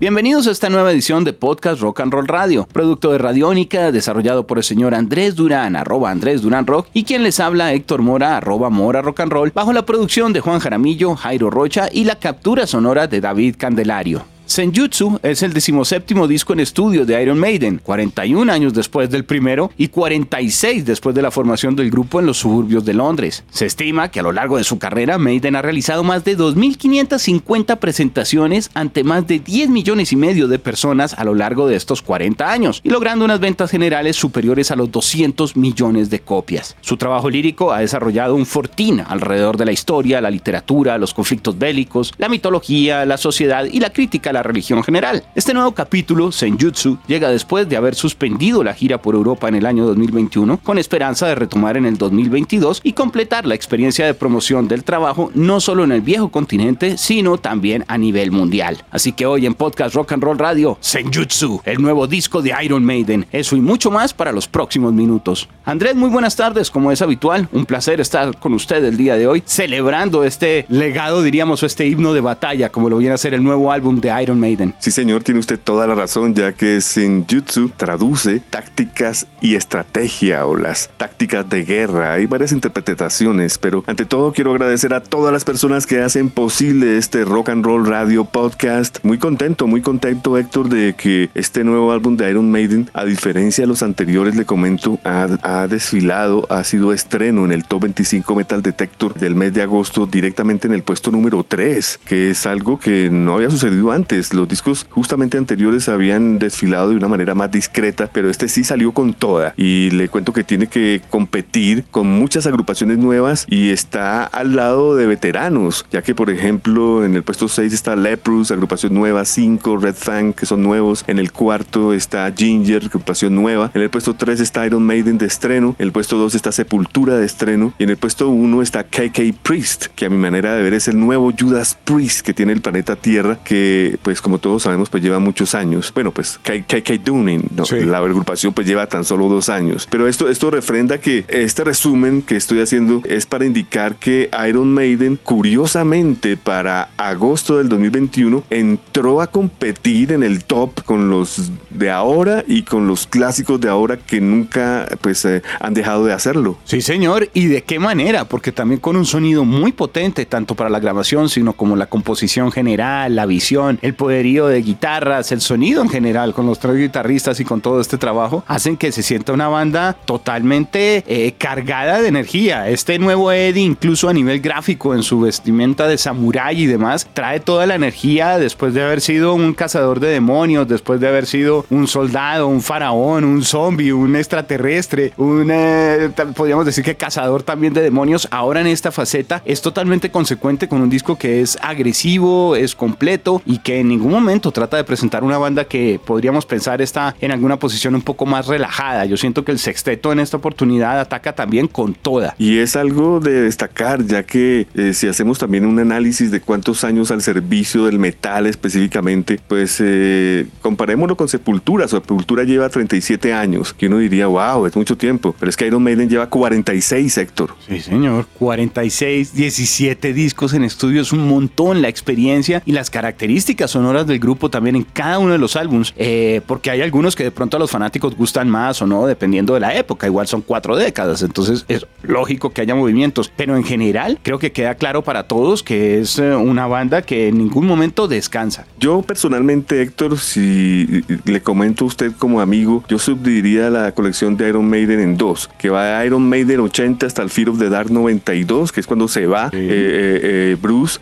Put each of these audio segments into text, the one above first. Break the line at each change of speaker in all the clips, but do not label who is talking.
Bienvenidos a esta nueva edición de Podcast Rock and Roll Radio, producto de Radiónica, desarrollado por el señor Andrés Durán, arroba Andrés Durán Rock, y quien les habla Héctor Mora, arroba Mora Rock and Roll, bajo la producción de Juan Jaramillo, Jairo Rocha y la captura sonora de David Candelario. Senjutsu es el decimoséptimo disco en estudio de Iron Maiden, 41 años después del primero y 46 después de la formación del grupo en los suburbios de Londres. Se estima que a lo largo de su carrera Maiden ha realizado más de 2.550 presentaciones ante más de 10 millones y medio de personas a lo largo de estos 40 años y logrando unas ventas generales superiores a los 200 millones de copias. Su trabajo lírico ha desarrollado un fortín alrededor de la historia, la literatura, los conflictos bélicos, la mitología, la sociedad y la crítica a la religión general. Este nuevo capítulo, Senjutsu, llega después de haber suspendido la gira por Europa en el año 2021, con esperanza de retomar en el 2022 y completar la experiencia de promoción del trabajo no solo en el viejo continente, sino también a nivel mundial. Así que hoy en Podcast Rock and Roll Radio, Senjutsu, el nuevo disco de Iron Maiden, eso y mucho más para los próximos minutos. Andrés, muy buenas tardes, como es habitual, un placer estar con usted el día de hoy, celebrando este legado, diríamos, o este himno de batalla, como lo viene a ser el nuevo álbum de Iron Maiden.
Sí, señor, tiene usted toda la razón, ya que Senjutsu traduce tácticas y estrategia o las tácticas de guerra. Hay varias interpretaciones, pero ante todo quiero agradecer a todas las personas que hacen posible este Rock and Roll Radio Podcast. Muy contento, muy contento, Héctor, de que este nuevo álbum de Iron Maiden, a diferencia de los anteriores, le comento, ha, ha desfilado, ha sido estreno en el Top 25 Metal Detector del mes de agosto, directamente en el puesto número 3, que es algo que no había sucedido antes los discos justamente anteriores habían desfilado de una manera más discreta, pero este sí salió con toda. Y le cuento que tiene que competir con muchas agrupaciones nuevas y está al lado de veteranos, ya que por ejemplo en el puesto 6 está Leprous, agrupación nueva, 5 Red Fang, que son nuevos. En el cuarto está Ginger, agrupación nueva. En el puesto 3 está Iron Maiden de estreno. En el puesto 2 está Sepultura de estreno. Y en el puesto 1 está KK Priest, que a mi manera de ver es el nuevo Judas Priest que tiene el planeta Tierra, que pues como todos sabemos, pues lleva muchos años. Bueno, pues KK Dooning, la agrupación pues lleva tan solo dos años. Pero esto, esto refrenda que este resumen que estoy haciendo es para indicar que Iron Maiden, curiosamente, para agosto del 2021, entró a competir en el top con los de ahora y con los clásicos de ahora que nunca pues eh, han dejado de hacerlo.
Sí, señor. ¿Y de qué manera? Porque también con un sonido muy potente, tanto para la grabación, sino como la composición general, la visión, el poderío de guitarras, el sonido en general con los tres guitarristas y con todo este trabajo, hacen que se sienta una banda totalmente eh, cargada de energía. Este nuevo Eddie, incluso a nivel gráfico, en su vestimenta de samurái y demás, trae toda la energía después de haber sido un cazador de demonios, después de haber sido un soldado, un faraón, un zombie, un extraterrestre, un, eh, podríamos decir que cazador también de demonios. Ahora en esta faceta es totalmente consecuente con un disco que es agresivo, es completo y que en ningún momento trata de presentar una banda que podríamos pensar está en alguna posición un poco más relajada. Yo siento que el sexteto en esta oportunidad ataca también con toda.
Y es algo de destacar, ya que eh, si hacemos también un análisis de cuántos años al servicio del metal específicamente, pues eh, comparémoslo con Sepultura. Sepultura lleva 37 años, que uno diría, wow, es mucho tiempo. Pero es que Iron Maiden lleva 46, Héctor.
Sí, señor. 46, 17 discos en estudio, es un montón la experiencia y las características son sonoras del grupo también en cada uno de los álbums, eh, porque hay algunos que de pronto a los fanáticos gustan más o no, dependiendo de la época. Igual son cuatro décadas, entonces es lógico que haya movimientos, pero en general creo que queda claro para todos que es eh, una banda que en ningún momento descansa.
Yo personalmente, Héctor, si le comento a usted como amigo, yo subdividiría la colección de Iron Maiden en dos, que va de Iron Maiden 80 hasta el Fear of the Dark 92, que es cuando se va eh, Bruce.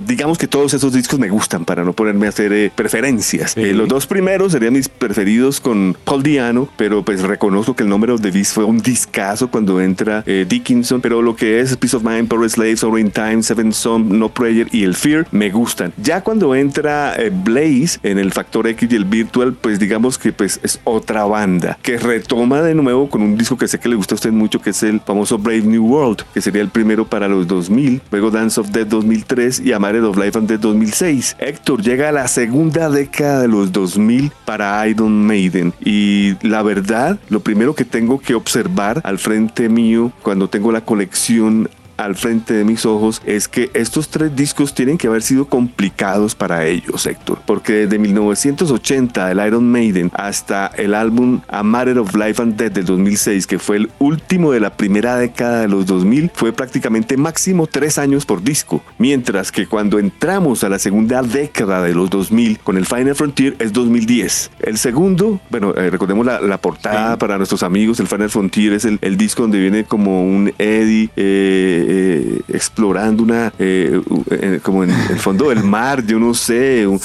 digamos que todos esos discos me gustan para para no ponerme a hacer eh, preferencias. Eh, los dos primeros serían mis preferidos con Paul Diano, pero pues reconozco que el número de Beast fue un discazo cuando entra eh, Dickinson, pero lo que es Peace of Mind, Power Slaves, in Time, Seven Son, No Prayer y el Fear me gustan. Ya cuando entra Blaze en el Factor X y el Virtual, pues digamos que pues es otra banda que retoma de nuevo con un disco que sé que le gusta a usted mucho, que es el famoso Brave New World, que sería el primero para los 2000, luego Dance of Death 2003 y Amared of Life and Death 2006. Héctor llega a la segunda década de los 2000 para Iron Maiden. Y la verdad, lo primero que tengo que observar al frente mío cuando tengo la colección al frente de mis ojos es que estos tres discos tienen que haber sido complicados para ellos, Héctor, porque desde 1980 el Iron Maiden hasta el álbum A Matter of Life and Death del 2006, que fue el último de la primera década de los 2000, fue prácticamente máximo tres años por disco, mientras que cuando entramos a la segunda década de los 2000 con el Final Frontier es 2010. El segundo, bueno, eh, recordemos la, portada para nuestros amigos, el Final Frontier es el, el, disco donde viene como un Eddie. Eh, eh, explorando una, eh, eh, como en el fondo del mar, yo no sé, o,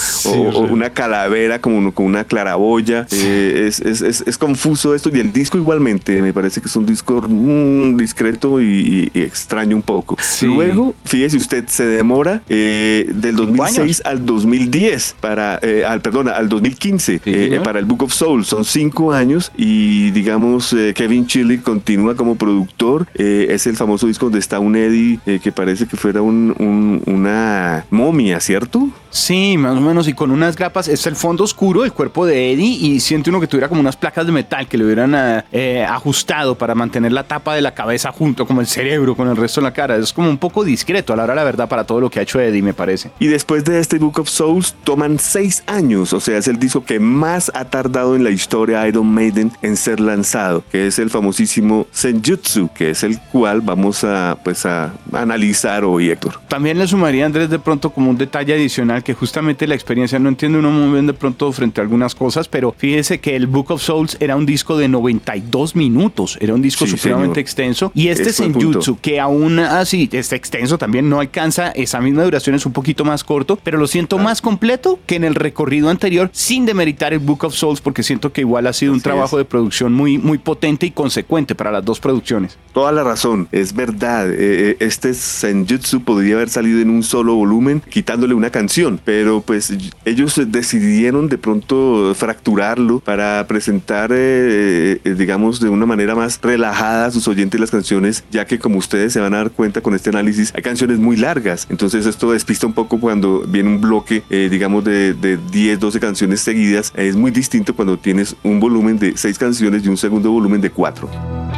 una calavera como, con una claraboya. Es, es, es, confuso esto y el disco igualmente me parece que es un disco mm, discreto y, extraño un poco. Luego, fíjese usted, se demora del 2006 al 2010 para, al, perdona, al 2015 para el Book of Soul. Son cinco años y digamos Kevin Chili continúa como productor. es el famoso disco donde está un Eddie eh, que parece que fuera una momia, ¿cierto?
Sí, más o menos, y con unas grapas, es el fondo oscuro, el cuerpo de Eddie, y siente uno que tuviera como unas placas de metal que le hubieran eh, eh, ajustado para mantener la tapa de la cabeza junto, como el cerebro con el resto de la cara. Es como un poco discreto a la hora la verdad para todo lo que ha hecho Eddie, me parece.
Y después de este Book of Souls, toman seis años, o sea, es el disco que más ha tardado en la historia Iron Maiden en ser lanzado, que es el famosísimo Senjutsu, que es el cual vamos a, pues, a analizar hoy, Héctor.
También le sumaría, Andrés, de pronto como un detalle adicional que justamente la experiencia no entiende uno muy bien de pronto frente a algunas cosas, pero fíjese que el Book of Souls era un disco de 92 minutos, era un disco supremamente extenso y este Senjutsu que aún así es extenso también no alcanza esa misma duración, es un poquito más corto, pero lo siento más completo que en el recorrido anterior sin demeritar el Book of Souls porque siento que igual ha sido un trabajo de producción muy, muy potente y consecuente para las dos producciones.
Toda la razón, es verdad, eh, eh, este Senjutsu podría haber salido en un solo volumen quitándole una canción pero pues ellos decidieron de pronto fracturarlo para presentar, eh, eh, digamos, de una manera más relajada a sus oyentes las canciones, ya que como ustedes se van a dar cuenta con este análisis, hay canciones muy largas, entonces esto despista un poco cuando viene un bloque, eh, digamos, de, de 10, 12 canciones seguidas, es muy distinto cuando tienes un volumen de 6 canciones y un segundo volumen de 4.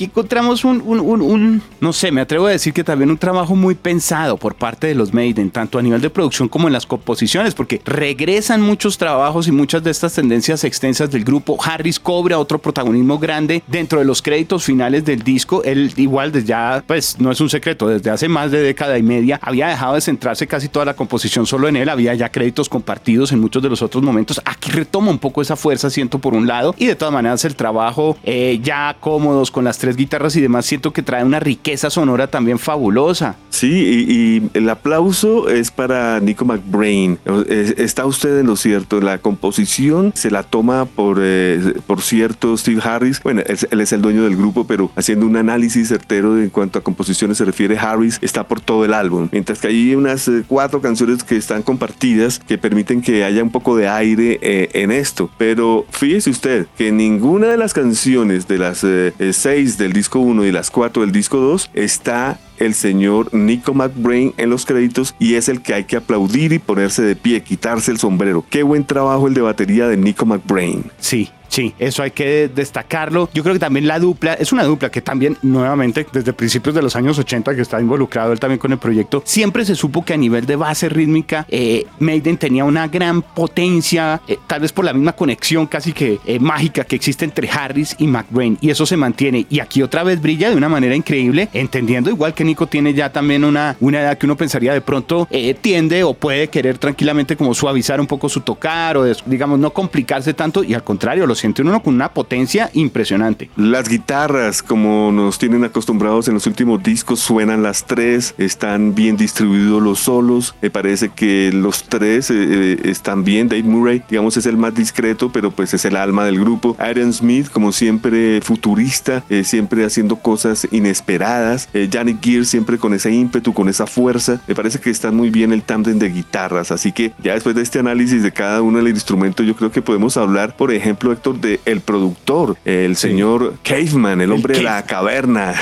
Aquí encontramos un, un, no sé, me atrevo a decir que también un trabajo muy pensado por parte de los Maiden, tanto a nivel de producción como en las composiciones, porque regresan muchos trabajos y muchas de estas tendencias extensas del grupo. Harris cobra otro protagonismo grande dentro de los créditos finales del disco. Él igual desde ya, pues no es un secreto, desde hace más de década y media había dejado de centrarse casi toda la composición solo en él, había ya créditos compartidos en muchos de los otros momentos. Aquí retoma un poco esa fuerza, siento por un lado, y de todas maneras el trabajo eh, ya cómodos con las tres guitarras y demás, siento que trae una riqueza sonora también fabulosa.
Sí, y, el aplauso es para Nico McBrain. Está usted en lo cierto, la composición se la toma por, eh, por cierto Steve Harris. Bueno, él, es el dueño del grupo, pero haciendo un análisis certero en cuanto a composiciones se refiere, Harris está por todo el álbum. Mientras que hay unas eh, cuatro canciones que están compartidas que permiten que haya un poco de aire eh, en esto. Pero fíjese usted que ninguna de las canciones de las 6 del disco 1 y las 4 del disco 2 está el señor Nico McBrain en los créditos y es el que hay que aplaudir y ponerse de pie, quitarse el sombrero. Qué buen trabajo el de batería de Nico McBrain.
Sí, Sí, eso hay que destacarlo. Yo creo que también la dupla, es una dupla que también nuevamente desde principios de los años 80 que está involucrado él también con el proyecto, siempre se supo que a nivel de base rítmica eh, Maiden tenía una gran potencia, eh, tal vez por la misma conexión casi que eh, mágica que existe entre Harris y McBrain y eso se mantiene y aquí otra vez brilla de una manera increíble, entendiendo igual que Nico tiene ya también una, una edad que uno pensaría de pronto tiende o puede querer tranquilamente como suavizar un poco su tocar o digamos no complicarse tanto y al contrario, los siente uno con una potencia impresionante.
Las guitarras, como nos tienen acostumbrados en los últimos discos, suenan las tres, están bien distribuidos los solos, me parece que los tres eh, eh, están bien, Dave Murray, digamos, es el más discreto, pero pues es el alma del grupo. Aaron Smith, como siempre, futurista, eh, siempre haciendo cosas inesperadas. Eh, Gear siempre con ese ímpetu, con esa fuerza. Me parece que está muy bien el tándem de guitarras. Así que ya después de este análisis de cada uno del instrumento, yo creo que podemos hablar, por ejemplo, Héctor, de el productor, el señor Caveman, el hombre de la caverna.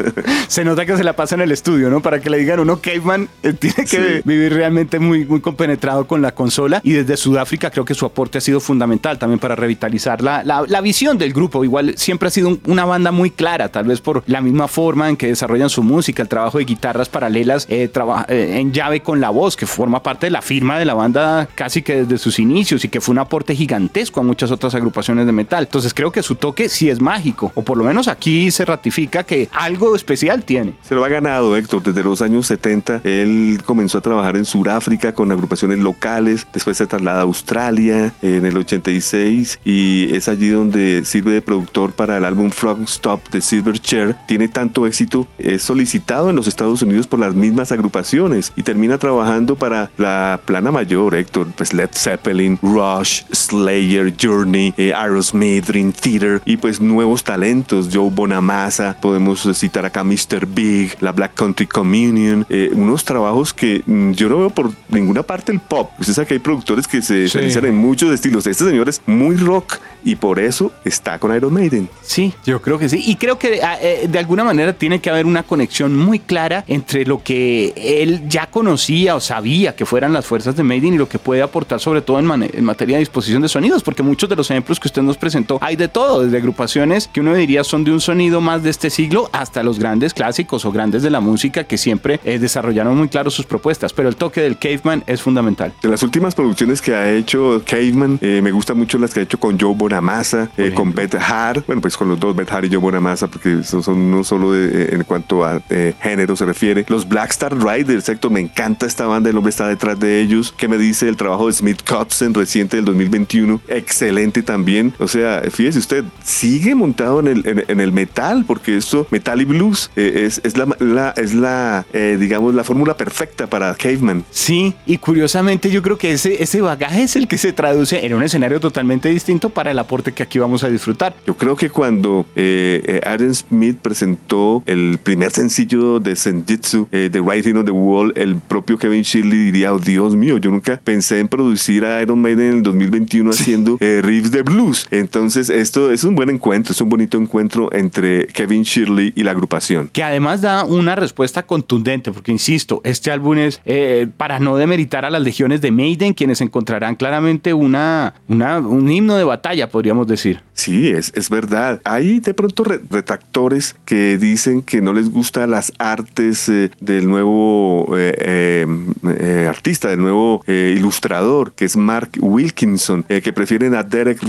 se nota que se la pasa en el estudio, ¿no? Para que le digan uno, Caveman eh, tiene que vivir realmente muy, muy compenetrado con la consola. Y desde Sudáfrica creo que su aporte ha sido fundamental también para revitalizar la, la, visión del grupo. Igual siempre ha sido una banda muy clara, tal vez por la misma forma en que desarrollan su música, el trabajo de guitarras paralelas eh, eh, en llave con la voz, que forma parte de la firma de la banda casi que desde sus inicios y que fue un aporte gigantesco a muchas otras agrupaciones de metal. Entonces creo que su toque sí es mágico, o por lo menos aquí se ratifica que algo especial tiene.
Se lo ha ganado Héctor desde los años 70. Él comenzó a trabajar en Sudáfrica con agrupaciones locales, después se traslada a Australia en el 86 y es allí donde sirve de productor para el álbum Frog Stop de Silverchair. Tiene tanto éxito, es solicitado en los Estados Unidos por las mismas agrupaciones y termina trabajando para la plana mayor, Héctor, pues Led Zeppelin, Rush, Slayer, Journey, eh, Aerosmith, Dream Theater y pues nuevos talentos, Joe Bonamassa, podemos citar acá Mr. Big, la Black Country Communion, eh, unos trabajos que mm, yo no veo por ninguna parte el pop. Usted sabe que hay productores que se especializan en muchos estilos. Este señor es muy rock y por eso está con Iron Maiden.
Sí, yo creo que sí. Y creo que ah, eh, de alguna manera tiene que haber una conexión muy clara entre lo que él ya conocía o sabía que fueran las fuerzas de Maiden y lo que puede aportar sobre todo en, en materia de disposición de sonidos, porque muchos de los ejemplos que usted nos presentó hay de todo, desde agrupaciones que uno diría son de un sonido más de este siglo hasta los grandes clásicos o grandes de la música que siempre eh, desarrollaron muy claro sus propuestas, pero el toque del Caveman es fundamental.
De las últimas producciones que ha hecho Caveman, eh, me gustan mucho las que ha hecho con Joe Bonamassa, eh, con Beth Hart, bueno, pues con los dos, Beth Hart y Joe Bonamassa, porque son, son no solo en cuanto a género se refiere. Los Black Star Riders, Héctor, me encanta esta banda, el hombre está detrás de ellos. ¿Qué me dice el trabajo de Smith Kotzen reciente del 2021? Excelente también. O sea, fíjese usted, sigue montado en el, en, el metal, porque esto, metal y blues, es, es la, es la digamos, la fórmula perfecta para Caveman.
Sí, y curiosamente yo creo que ese, ese bagaje es el que se traduce en un escenario totalmente distinto para el aporte que aquí vamos a disfrutar.
Yo creo que cuando eh, eh Aaron Smith presentó el primer sencillo de Senjutsu, eh, The Writing on the Wall, el propio Kevin Shirley diría, oh Dios mío, yo nunca pensé en producir a Iron Maiden en el 2021 haciendo eh, riffs de blues. Entonces esto es un buen encuentro, es un bonito encuentro entre Kevin Shirley y la agrupación.
Que además da una respuesta contundente, porque insisto, este álbum es para no demeritar a las legiones de Maiden, quienes encontrarán claramente una, una, un himno de batalla, podríamos decir.
Sí, es, es verdad. Hay de pronto retractores que dicen que no les gustan las artes eh, del nuevo eh, eh, artista, del nuevo ilustrador, que es Mark Wilkinson, que prefieren a Derek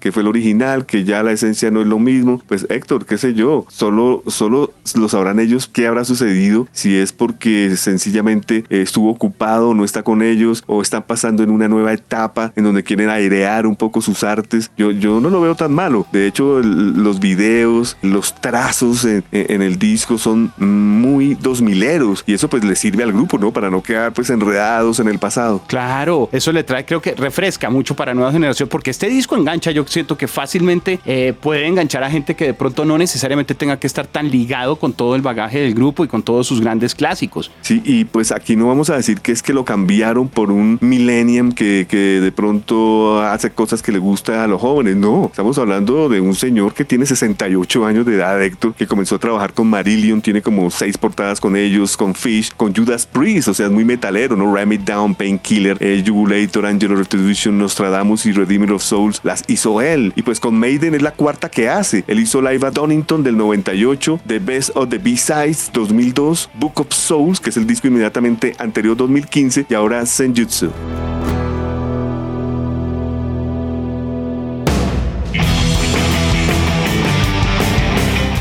Que fue el original, que ya la esencia no es lo mismo. Pues Héctor, qué sé yo, solo, solo lo sabrán ellos qué habrá sucedido, si es porque sencillamente estuvo ocupado, no está con ellos, o están pasando en una nueva etapa en donde quieren airear un poco sus artes. Yo, yo no lo veo tan malo. De hecho, los videos, los trazos en, el disco son muy dos mileros y eso pues le sirve al grupo, ¿no? Para no quedar pues enredados en el pasado.
Claro, eso le trae, creo que refresca mucho para nueva generación porque este disco yo siento que fácilmente eh, puede enganchar a gente que de pronto no necesariamente tenga que estar tan ligado con todo el bagaje del grupo y con todos sus grandes clásicos.
Sí, y pues aquí no vamos a decir que es que lo cambiaron por un millennium que, que de pronto hace cosas que le gusta a los jóvenes, no, Estamos hablando de un señor que tiene 68 años de edad, Héctor, que comenzó a trabajar con Marillion, tiene como seis portadas con ellos, con Fish, con Judas Priest, o sea, es muy metalero, ¿no? Ram It Down, Painkiller, eh, Jugulator, Angel of Retribution, Nostradamus y Redeemer of Souls, las hizo él. Y pues con Maiden es la cuarta que hace. Él hizo Live at Donington del 98, The Best of the B-Sides 2002, Book of Souls, que es el disco inmediatamente anterior 2015, y ahora Senjutsu.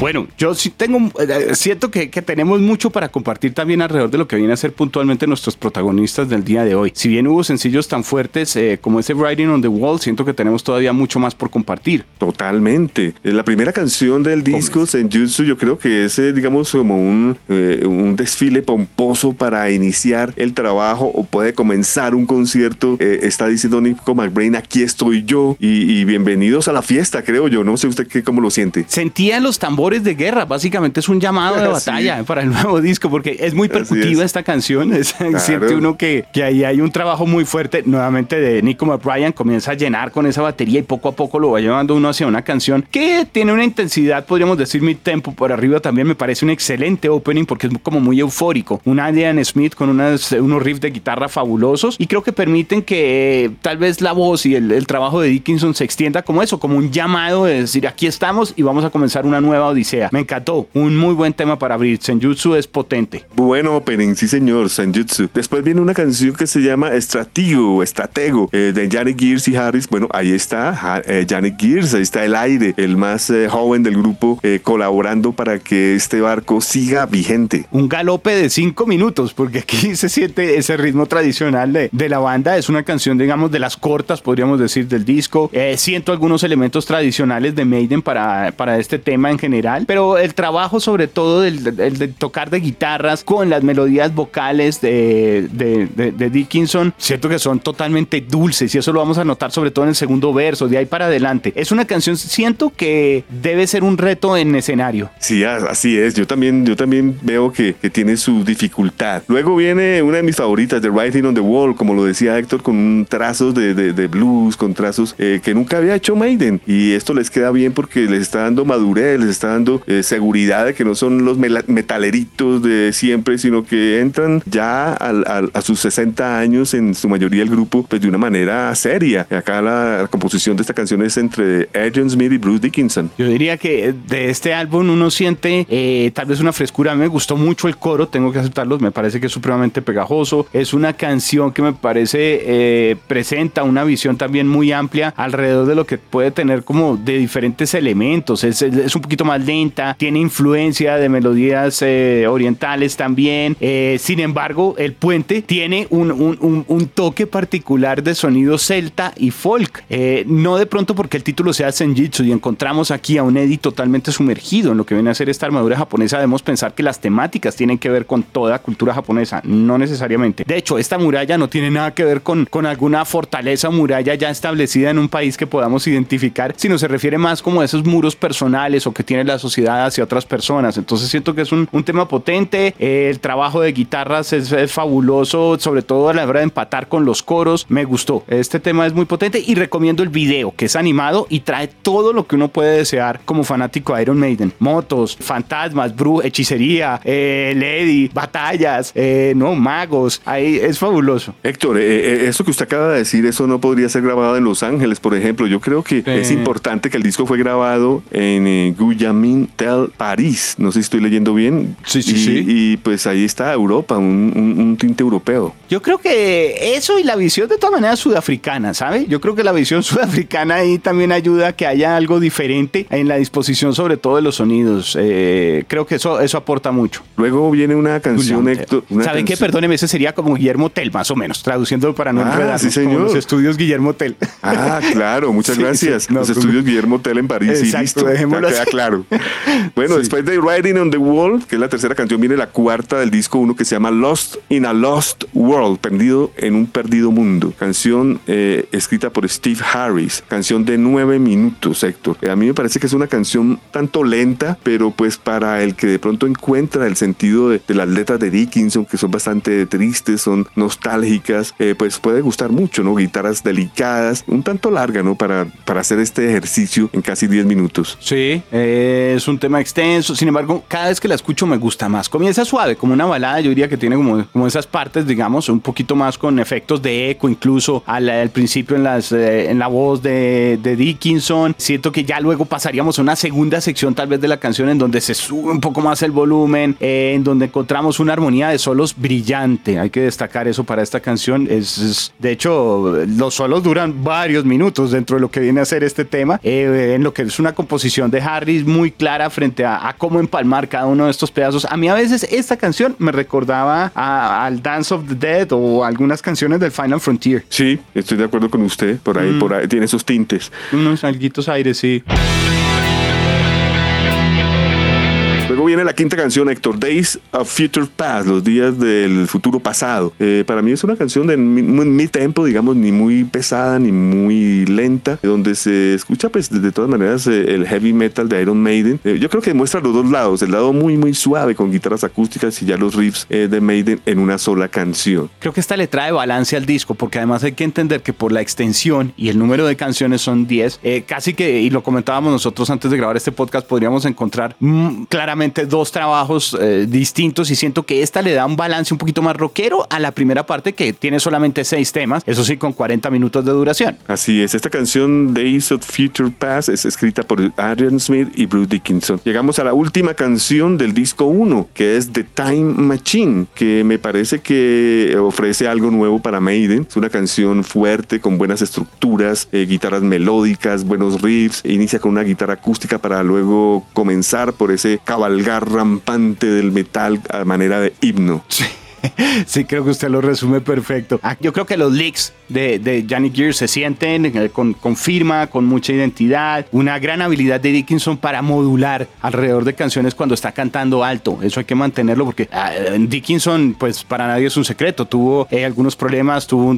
Bueno, yo sí tengo, eh, siento que, que, tenemos mucho para compartir también alrededor de lo que viene a ser puntualmente nuestros protagonistas del día de hoy. Si bien hubo sencillos tan fuertes eh, como ese Writing on the Wall, siento que tenemos todavía mucho más por compartir.
Totalmente. Eh, la primera canción del disco, Senjutsu, yo creo que es, digamos, como un, un desfile pomposo para iniciar el trabajo o puede comenzar un concierto. está diciendo Nico McBrain, aquí estoy yo y, bienvenidos a la fiesta, creo yo. No sé usted qué, cómo lo siente.
Sentía los tambores de guerra, básicamente es un llamado de batalla para el nuevo disco, porque es muy percutiva esta canción, es, siente uno que, que ahí hay un trabajo muy fuerte, nuevamente de Nico McBrien, comienza a llenar con esa batería y poco a poco lo va llevando uno hacia una canción que tiene una intensidad, podríamos decir, mi tempo por arriba también me parece un excelente opening porque es como muy eufórico, un Adrian Smith con unas, unos riffs de guitarra fabulosos y creo que permiten que eh, tal vez la voz y el, el trabajo de Dickinson se extienda como eso, como un llamado de decir aquí estamos y vamos a comenzar una nueva audición me encantó. Un muy buen tema para abrir. Senjutsu es potente.
Bueno opening, sí señor, Senjutsu. Después viene una canción que se llama Estratego, Estratego, eh, de Janet Gears y Harris. Bueno, ahí está eh, Janet Gears, ahí está el aire, el más eh, joven del grupo, colaborando para que este barco siga vigente.
Un galope de cinco minutos, porque aquí se siente ese ritmo tradicional de, de la banda. Es una canción, digamos, de las cortas, podríamos decir, del disco. siento algunos elementos tradicionales de Maiden para, para este tema en general pero el trabajo sobre todo del, de tocar de guitarras con las melodías vocales de, de, Dickinson, siento que son totalmente dulces y eso lo vamos a notar sobre todo en el segundo verso, de ahí para adelante. Es una canción, siento que debe ser un reto en escenario.
Sí, así es, yo también, yo también veo que, que tiene su dificultad. Luego viene una de mis favoritas, The Writing on the Wall, como lo decía Héctor, con trazos de, de blues, con trazos eh, que nunca había hecho Maiden. Y esto les queda bien porque les está dando madurez, les está dando eh, seguridad de que no son los metaleritos de siempre, sino que entran ya a sus 60 años en su mayoría el grupo pues de una manera seria. Acá la, composición de esta canción es entre Adrian Smith y Bruce Dickinson.
Yo diría que de este álbum uno siente eh, tal vez una frescura. A mí me gustó mucho el coro, tengo que aceptarlo, me parece que es supremamente pegajoso. Es una canción que me parece eh, presenta una visión también muy amplia alrededor de lo que puede tener como de diferentes elementos. Es, es un poquito más tiene influencia de melodías eh, orientales también. Eh, sin embargo, el puente tiene un, un, un, toque particular de sonido celta y folk. Eh, no de pronto porque el título sea Senjitsu y encontramos aquí a un Eddie totalmente sumergido en lo que viene a ser esta armadura japonesa. Debemos pensar que las temáticas tienen que ver con toda cultura japonesa, no necesariamente. De hecho, esta muralla no tiene nada que ver con, con alguna fortaleza muralla ya establecida en un país que podamos identificar, sino se refiere más como a esos muros personales o que tiene la sociedad hacia otras personas. Entonces siento que es un, un tema potente. el trabajo de guitarras es, fabuloso, sobre todo a la hora de empatar con los coros. Me gustó. Este tema es muy potente y recomiendo el video, que es animado y trae todo lo que uno puede desear como fanático de Iron Maiden. Motos, fantasmas, bru hechicería, eh, lady, batallas, eh, no, magos. Ahí es fabuloso.
Héctor, eh, eso que usted acaba de decir, eso no podría ser grabado en Los Ángeles, por ejemplo. Yo creo que es importante que el disco fue grabado en Guyami Tel París. No sé si estoy leyendo bien.
Sí, sí,
y,
sí.
Y pues ahí está Europa, un, tinte europeo.
Yo creo que eso y la visión de todas maneras sudafricana, ¿sabe? Yo creo que la visión sudafricana ahí también ayuda a que haya algo diferente en la disposición sobre todo de los sonidos. Eh, creo que eso, eso aporta mucho.
Luego viene una canción, Héctor.
¿Sabe qué? Perdóneme, ese sería como Guillermo Tell, más o menos, traduciendo para no
ah, Sí, señor.
los estudios Guillermo Tell.
Ah, claro, muchas gracias. los pues, estudios Guillermo Tell en París. Exacto, y listo. Dejémoslo ya queda claro. Bueno, después de Riding on the Wall, que es la tercera canción, viene la cuarta del disco, uno que se llama Lost in a Lost World, perdido en un perdido mundo. Canción eh, escrita por Steve Harris, canción de nueve minutos, Héctor. a mí me parece que es una canción tanto lenta, pero pues para el que de pronto encuentra el sentido de, las letras de Dickinson, que son bastante tristes, son nostálgicas, eh, pues puede gustar mucho, ¿no? Guitarras delicadas, un tanto larga, ¿no? Para, para hacer este ejercicio en casi diez minutos.
Sí, eh, es un tema extenso, sin embargo, cada vez que la escucho me gusta más. Comienza suave, como una balada, yo diría que tiene como, como esas partes, digamos, un poquito más con efectos de eco, incluso al, principio en, las, eh, en la voz de, de, Dickinson. Siento que ya luego pasaríamos a una segunda sección tal vez de la canción en donde se sube un poco más el volumen, eh, en donde encontramos una armonía de solos brillante. Hay que destacar eso para esta canción. Es, de hecho, los solos duran varios minutos dentro de lo que viene a ser este tema, eh, en lo que es una composición de Harris muy muy clara frente a, cómo empalmar cada uno de estos pedazos. A mí a veces esta canción me recordaba al Dance of the Dead o algunas canciones del Final Frontier.
Sí, estoy de acuerdo con usted. Por ahí, mm. por ahí tiene esos tintes.
Unos alguitos aires, sí.
Viene la quinta canción, Héctor, Days of Future Past, los días del futuro pasado. Eh, para mí es una canción de mi, tempo, digamos, ni muy pesada ni muy lenta, donde se escucha, pues, de todas maneras, eh, el heavy metal de Iron Maiden. Eh, yo creo que muestra los dos lados, el lado muy, muy suave con guitarras acústicas y ya los riffs de Maiden en una sola canción.
Creo que esta le trae balance al disco, porque además hay que entender que por la extensión y el número de canciones son 10, casi que, y lo comentábamos nosotros antes de grabar este podcast, podríamos encontrar mm, claramente dos trabajos eh, distintos y siento que esta le da un balance un poquito más rockero a la primera parte que tiene solamente seis temas, eso sí con 40 minutos de duración.
Así es, esta canción Days of Future Past es escrita por Adrian Smith y Bruce Dickinson. Llegamos a la última canción del disco 1, que es The Time Machine, que me parece que ofrece algo nuevo para Maiden. Es una canción fuerte, con buenas estructuras, eh, guitarras melódicas, buenos riffs. Inicia con una guitarra acústica para luego comenzar por ese rampante del metal a manera de himno.
creo que usted lo resume perfecto. Ah, yo creo que los leaks de, de Johnny Gear se sienten eh, con, con, firma, con mucha identidad, una gran habilidad de Dickinson para modular alrededor de canciones cuando está cantando alto. Eso hay que mantenerlo porque ah, Dickinson, pues para nadie es un secreto, tuvo eh, algunos problemas, tuvo,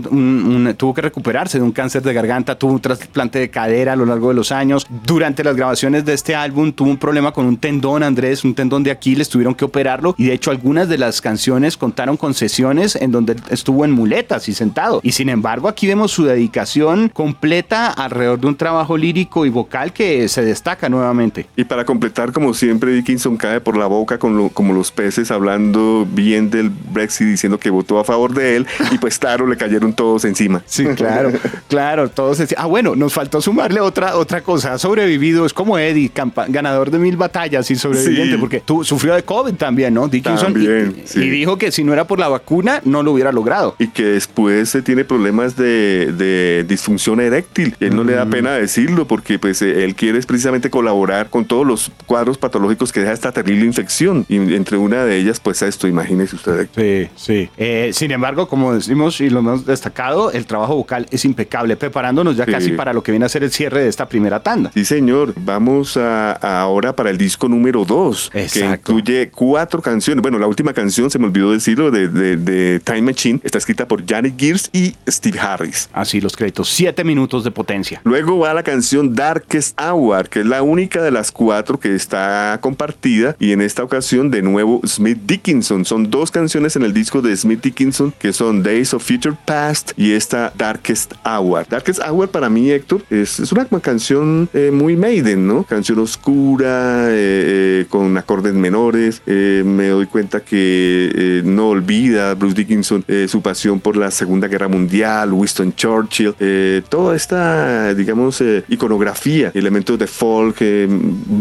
tuvo que recuperarse de un cáncer de garganta, tuvo un trasplante de cadera a lo largo de los años. Durante las grabaciones de este álbum tuvo un problema con un tendón, Andrés, un tendón de Aquiles, tuvieron que operarlo y de hecho algunas de las canciones contaron concesiones en donde estuvo en muletas y sentado. Y sin embargo, aquí vemos su dedicación completa alrededor de un trabajo lírico y vocal que se destaca nuevamente.
Y para completar, como siempre, Dickinson cae por la boca con como los peces hablando bien del Brexit diciendo que votó a favor de él y pues claro, le cayeron todos encima.
Sí, claro, claro, todos Ah, bueno, nos faltó sumarle otra, otra cosa. Ha sobrevivido, es como Eddie, ganador de mil batallas y sobreviviente, porque tú sufrió de COVID también, ¿no? Dickinson. y dijo que si no era por la vacuna, no lo hubiera logrado.
Y que después se tiene problemas de, disfunción eréctil. Él no le da mm. pena decirlo porque pues eh, él quiere precisamente colaborar con todos los cuadros patológicos que deja esta terrible infección. Y entre una de ellas, pues esto, imagínese usted.
Sí, sí. Eh, sin embargo, como decimos y lo hemos destacado, el trabajo vocal es impecable, preparándonos ya casi para lo que viene a ser el cierre de esta primera tanda.
Sí, señor. Vamos a, ahora para el disco número 2, que incluye cuatro canciones. Bueno, la última canción, se me olvidó decirlo, de, Time Machine está escrita por Janet Gears y Steve Harris.
Así los créditos, siete minutos de potencia.
Luego va la canción Darkest Hour, que es la única de las cuatro que está compartida y en esta ocasión de nuevo Smith Dickinson. Son dos canciones en el disco de Smith Dickinson que son Days of Future Past y esta Darkest Hour. Darkest Hour para mí, Héctor, es, una canción eh, muy Maiden, ¿no? Canción oscura, eh, eh, con acordes menores. me doy cuenta que no olvida Bruce Dickinson eh, su pasión por la Segunda Guerra Mundial, Winston Churchill, eh, toda esta, digamos, eh, iconografía, elementos de folk,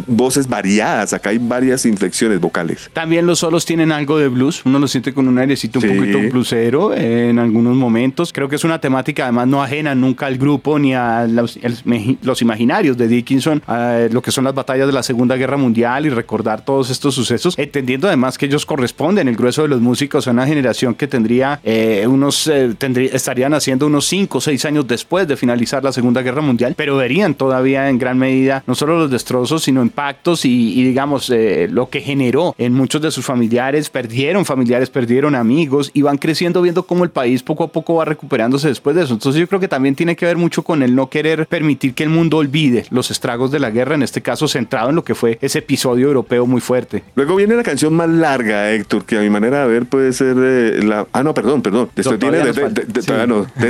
voces variadas. Acá hay varias inflexiones vocales.
También los solos tienen algo de blues. Uno lo siente con un airecito un poquito bluesero en algunos momentos. Creo que es una temática además no ajena nunca al grupo ni a los, los imaginarios de Dickinson, a lo que son las batallas de la Segunda Guerra Mundial y recordar todos estos sucesos, entendiendo además que ellos corresponden, el grueso de los músicos, una generación que tendría eh, unos, eh, estarían haciendo unos 5 o 6 años después de finalizar la Segunda Guerra Mundial, pero verían todavía en gran medida no solo los destrozos, sino impactos y, digamos eh, lo que generó en muchos de sus familiares, perdieron familiares, perdieron amigos y van creciendo viendo cómo el país poco a poco va recuperándose después de eso. Entonces yo creo que también tiene que ver mucho con el no querer permitir que el mundo olvide los estragos de la guerra, en este caso centrado en lo que fue ese episodio europeo muy fuerte.
Luego viene la canción más larga, Héctor, que a mi manera de ver puede ser eh, la. Ah, no, perdón, perdón. Esto tiene de,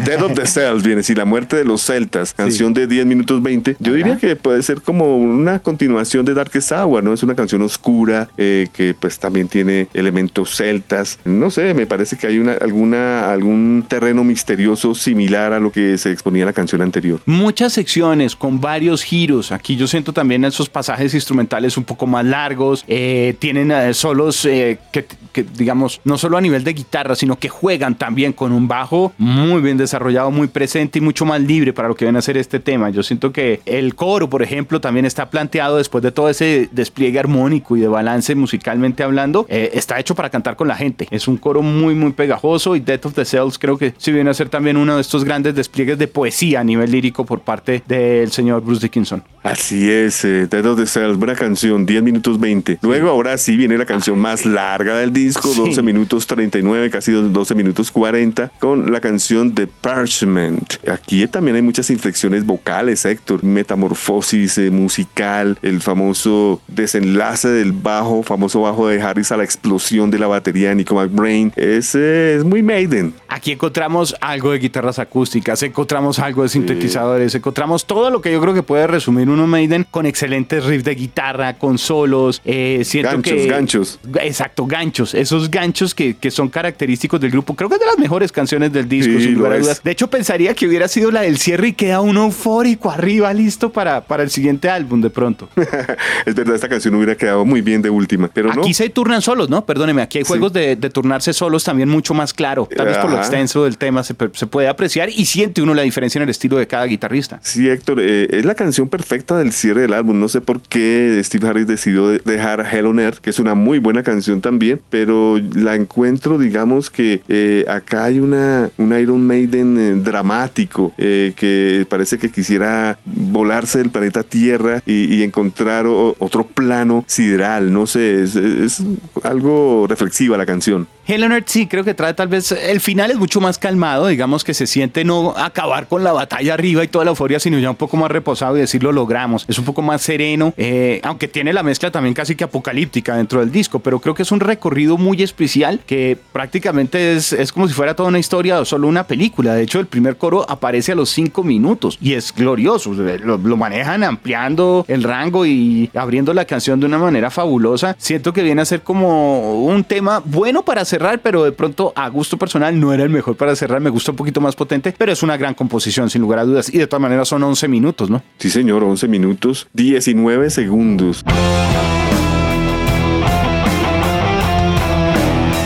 Dead of the Cells, viene, si la muerte de los celtas, canción de 10 minutos 20. Yo diría que puede ser como una continuación de Darkest Hour, ¿no? Es una canción oscura eh, que pues también tiene elementos celtas. No sé, me parece que hay una, alguna, algún terreno misterioso similar a lo que se exponía en la canción anterior.
Muchas secciones con varios giros. Aquí yo siento también esos pasajes instrumentales un poco más largos. Eh, tienen solos que, que, digamos, no solo a nivel de guitarra, sino que juegan también con un bajo muy bien desarrollado, muy presente y mucho más libre para lo que viene a ser este tema. Yo siento que el coro, por ejemplo, también está planteado después de todo ese despliegue armónico y de balance musicalmente hablando, eh, está hecho para cantar con la gente. Es un coro muy, muy pegajoso y Death of the Cells creo que sí viene a ser también uno de estos grandes despliegues de poesía a nivel lírico por parte del señor Bruce Dickinson.
Así es, eh, Death of the Cells, buena canción, 10 minutos 20. Luego ahora sí viene la canción más larga del disco, 12 minutos 39, casi 12 minutos 40, con la canción The Parchment. Aquí también hay muchas inflexiones vocales, Héctor, metamorfosis eh, musical, el famoso desenlace del bajo, famoso bajo de Harris a la explosión de la batería de Nico McBrain. Es, eh, es muy Maiden.
Aquí encontramos algo de guitarras acústicas, encontramos algo de sintetizadores, encontramos todo lo que yo creo que puede resumir uno Maiden con excelentes riffs de guitarra, con solos. Eh, siento
ganchos,
que,
ganchos.
Exacto, ganchos. Esos ganchos que, que, son característicos del grupo. Creo que es de las mejores canciones del disco,
Sí,
sin lugar a dudas. De hecho, pensaría que hubiera sido la del cierre y queda uno eufórico arriba, listo para, para el siguiente álbum de pronto.
es verdad, esta canción hubiera quedado muy bien de última, pero no.
Aquí se turnan solos, ¿no? Perdóneme, aquí hay juegos de, de turnarse solos también mucho más claro. Tal vez por lo extenso del tema se, se puede apreciar y siente uno la diferencia en el estilo de cada guitarrista.
Sí, Héctor, eh, es la canción perfecta del cierre del álbum. No sé por qué Steve Harris decidió de- dejar Hell on Earth, que es una muy buena canción también, pero la encuentro, digamos que eh, acá hay una, un Iron Maiden eh, dramático eh, que parece que quisiera volarse del planeta Tierra y, encontrar o- otro plano sideral. No sé, es algo reflexiva la canción.
Hell on Earth sí, creo que trae tal vez. El final es mucho más calmado, digamos que se siente no acabar con la batalla arriba y toda la euforia, sino ya un poco más reposado y decir lo logramos. Es un poco más sereno, eh, aunque tiene la mezcla también casi que apocalíptica dentro del disco, pero creo que es un recorrido muy especial que prácticamente es, como si fuera toda una historia o solo una película. De hecho, el primer coro aparece a los cinco minutos y es glorioso. Lo, lo manejan ampliando el rango y abriendo la canción de una manera fabulosa. Siento que viene a ser como un tema bueno para cerrar, pero de pronto a gusto personal no era el mejor para cerrar. Me gusta un poquito más potente, pero es una gran composición, sin lugar a dudas. Y de todas maneras son 11 minutos, ¿no?
Sí, señor, 11 minutos, 19 segundos.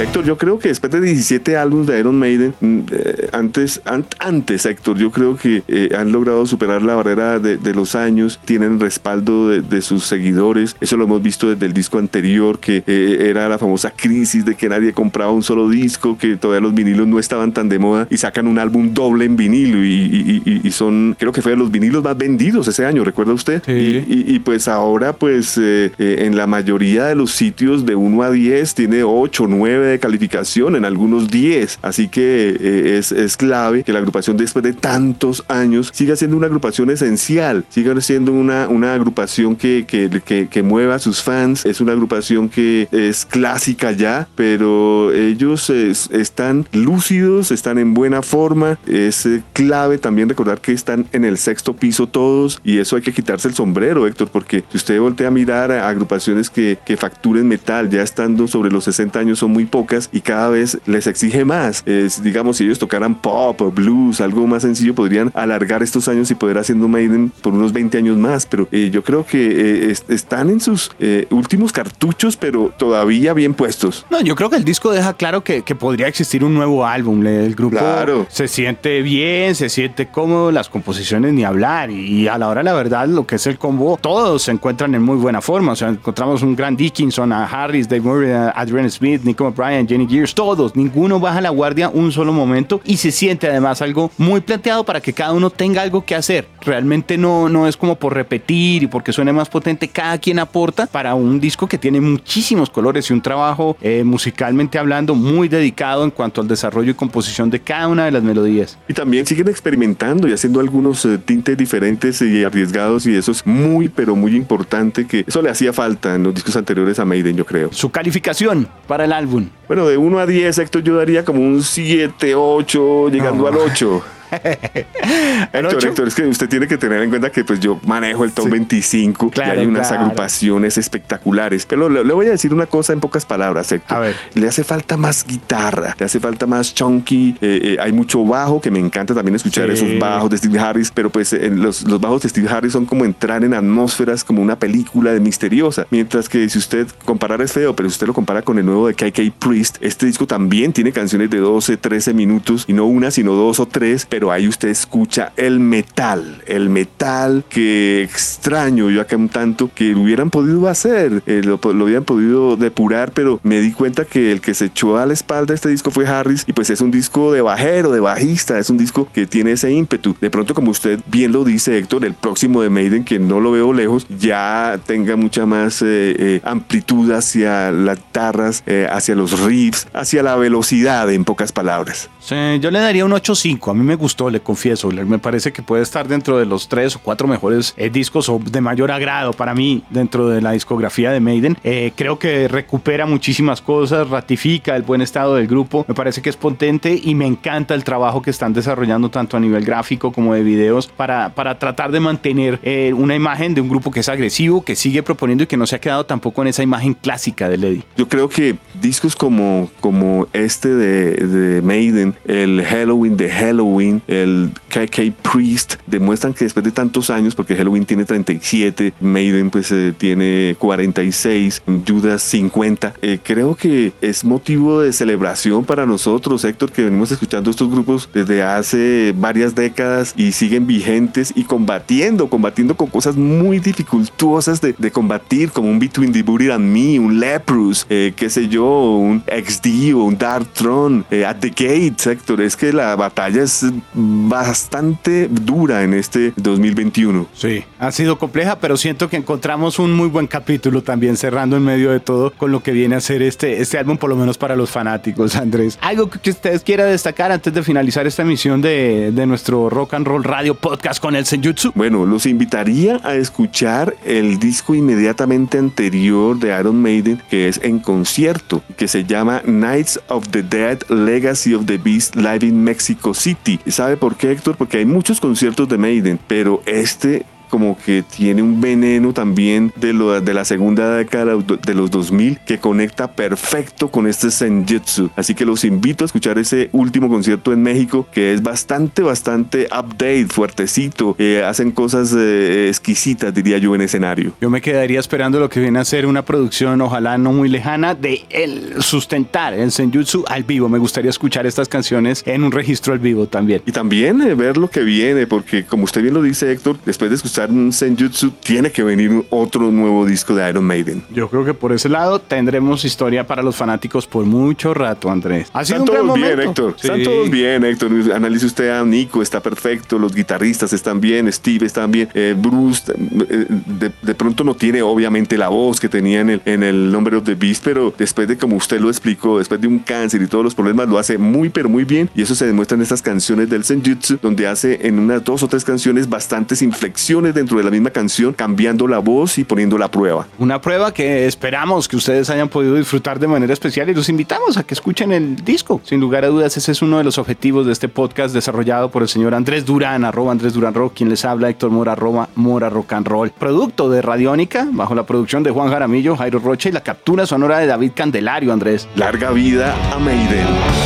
Héctor, yo creo que después de 17 álbumes de Iron Maiden, mm, eh, antes, an- antes, Héctor, yo creo que eh, han logrado superar la barrera de, de los años, tienen respaldo de, de sus seguidores. Eso lo hemos visto desde el disco anterior, que eh, era la famosa crisis de que nadie compraba un solo disco, que todavía los vinilos no estaban tan de moda y sacan un álbum doble en vinilo y, y- y- y son, creo que fue de los vinilos más vendidos ese año, ¿recuerda usted?
Sí.
Y, pues ahora, pues en la mayoría de los sitios de 1 a 10 tiene 8, 9 de calificación, en algunos 10. Así que eh, es, es clave que la agrupación después de tantos años siga siendo una agrupación esencial, siga siendo una, una agrupación que, que, que, que mueva a sus fans. Es una agrupación que es clásica ya, pero ellos es- están lúcidos, están en buena forma. Es eh, clave también recordar que están en el sexto piso todos y eso hay que quitarse el sombrero, Héctor, porque si usted voltea a mirar a agrupaciones que, que facturen metal ya estando sobre los 60 años son muy pocas y cada vez les exige más. Es, digamos, si ellos tocaran pop o blues, algo más sencillo, podrían alargar estos años y poder haciendo Maiden por unos 20 años más, pero eh, yo creo que eh, es- están en sus eh, últimos cartuchos, pero todavía bien puestos.
No, yo creo que el disco deja claro que, que podría existir un nuevo álbum. El grupo
Claro.
se siente bien, se siente cómodo, las composiciones ni hablar. Y a la hora, la verdad, lo que es el combo, todos se encuentran en muy buena forma. O sea, encontramos un gran Dickinson, a Harris, Dave Murray, a Adrian Smith, Nico McBrien, Jenny Gears, todos. Ninguno baja la guardia un solo momento y se siente además algo muy planteado para que cada uno tenga algo que hacer. Realmente no, no es como por repetir y porque suene más potente. Cada quien aporta para un disco que tiene muchísimos colores y un trabajo eh, musicalmente hablando muy dedicado en cuanto al desarrollo y composición de cada una de las melodías.
Y también siguen experimentando y haciendo algunos eh, tintes diferentes y arriesgados y eso es muy, pero muy importante que eso le hacía falta en los discos anteriores a Maiden, yo creo.
Su calificación para el álbum.
Bueno, de 1 a 10, Héctor, yo daría como un 7, 8, llegando
No.
al 8. Héctor, Héctor, es que usted tiene que tener en cuenta que pues yo manejo el top 25
Claro,
y hay unas
claro.
agrupaciones espectaculares. Pero le, le voy a decir una cosa en pocas palabras, Héctor.
A ver.
Le hace falta más guitarra, le hace falta más chunky. eh, eh, hay mucho bajo que me encanta también escuchar
Sí.
esos bajos de Steve Harris, pero pues los bajos de Steve Harris son como entrar en atmósferas como una película de misteriosa. Mientras que si usted comparar es feo, pero si usted lo compara con el nuevo de KK Priest, este disco también tiene canciones de 12, 13 minutos y no una, sino dos o tres, pero ahí usted escucha el metal, el metal que extraño yo acá un tanto que lo hubieran podido hacer, eh, lo, hubieran podido depurar, pero me di cuenta que el que se echó a la espalda este disco fue Harris y pues es un disco de bajero, de bajista, es un disco que tiene ese ímpetu. De pronto, como usted bien lo dice, Héctor, el próximo de Maiden, que no lo veo lejos, ya tenga mucha más eh, eh, amplitud hacia las guitarras, eh, hacia los riffs, hacia la velocidad, en pocas palabras.
Yo le daría un 8.5. A mí me gustó, le confieso. Me parece que puede estar dentro de los tres o cuatro mejores eh, discos o de mayor agrado para mí dentro de la discografía de Maiden. Eh, creo que recupera muchísimas cosas, ratifica el buen estado del grupo. Me parece que es potente y me encanta el trabajo que están desarrollando tanto a nivel gráfico como de videos para, para tratar de mantener eh, una imagen de un grupo que es agresivo, que sigue proponiendo y que no se ha quedado tampoco en esa imagen clásica de Lady.
Yo creo que discos como, como este de, de Maiden, el Halloween de Halloween, el KK Priest, demuestran que después de tantos años, porque Halloween tiene 37, Maiden pues eh, tiene 46, Judas 50, eh, creo que es motivo de celebración para nosotros, Héctor, que venimos escuchando estos grupos desde hace varias décadas y siguen vigentes y combatiendo, combatiendo con cosas muy dificultuosas de, de combatir, como un Between the Buried and Me, un Leprous, eh, qué sé yo, un XD o un Dark Throne, eh, At the Gates, Héctor. Es que la batalla es bastante dura en este 2021.
Sí, ha sido compleja, pero siento que encontramos un muy buen capítulo también cerrando en medio de todo con lo que viene a ser este, este álbum, por lo menos para los fanáticos, Andrés. ¿Algo que ustedes quieran destacar antes de finalizar esta emisión de, de nuestro Rock and Roll Radio Podcast con el Senjutsu?
Bueno, los invitaría a escuchar el disco inmediatamente anterior de Iron Maiden, que es en concierto, que se llama Knights of the Dead Legacy of the Beast Live in Mexico City. ¿Sabe por qué, Héctor? Porque hay muchos conciertos de Maiden, pero este como que tiene un veneno también de, lo, de la segunda década de los 2000 que conecta perfecto con este Senjutsu. Así que los invito a escuchar ese último concierto en México que es bastante, bastante update, fuertecito. Eh, hacen cosas eh, exquisitas, diría yo, en escenario.
Yo me quedaría esperando lo que viene a ser una producción, ojalá no muy lejana, de el sustentar el Senjutsu al vivo. Me gustaría escuchar estas canciones en un registro al vivo también.
Y también eh, ver lo que viene, porque como usted bien lo dice, Héctor, después de escuchar un Senjutsu, tiene que venir otro nuevo disco de Iron Maiden.
Yo creo que por ese lado tendremos historia para los fanáticos por mucho rato, Andrés. Ha sido
Están
un gran
todos bien,
momento.
Héctor.
Sí.
Están todos bien, Héctor. Analice usted a Nico, está perfecto. Los guitarristas están bien, Steve están bien. eh, Bruce eh, de, de pronto no tiene obviamente la voz que tenía en el, en el Number of the Beast, pero después de como usted lo explicó, después de un cáncer y todos los problemas, lo hace muy, pero muy bien. Y eso se demuestra en estas canciones del Senjutsu, donde hace en unas dos o tres canciones bastantes inflexiones dentro de la misma canción, cambiando la voz y poniendo la prueba.
Una prueba que esperamos que ustedes hayan podido disfrutar de manera especial y los invitamos a que escuchen el disco. Sin lugar a dudas, ese es uno de los objetivos de este podcast desarrollado por el señor Andrés Durán, arroba Andrés Durán Rock, quien les habla, Héctor Mora, arroba Mora Rock and Roll. Producto de Radiónica, bajo la producción de Juan Jaramillo, Jairo Rocha y la captura sonora de David Candelario, Andrés.
Larga vida a Maiden.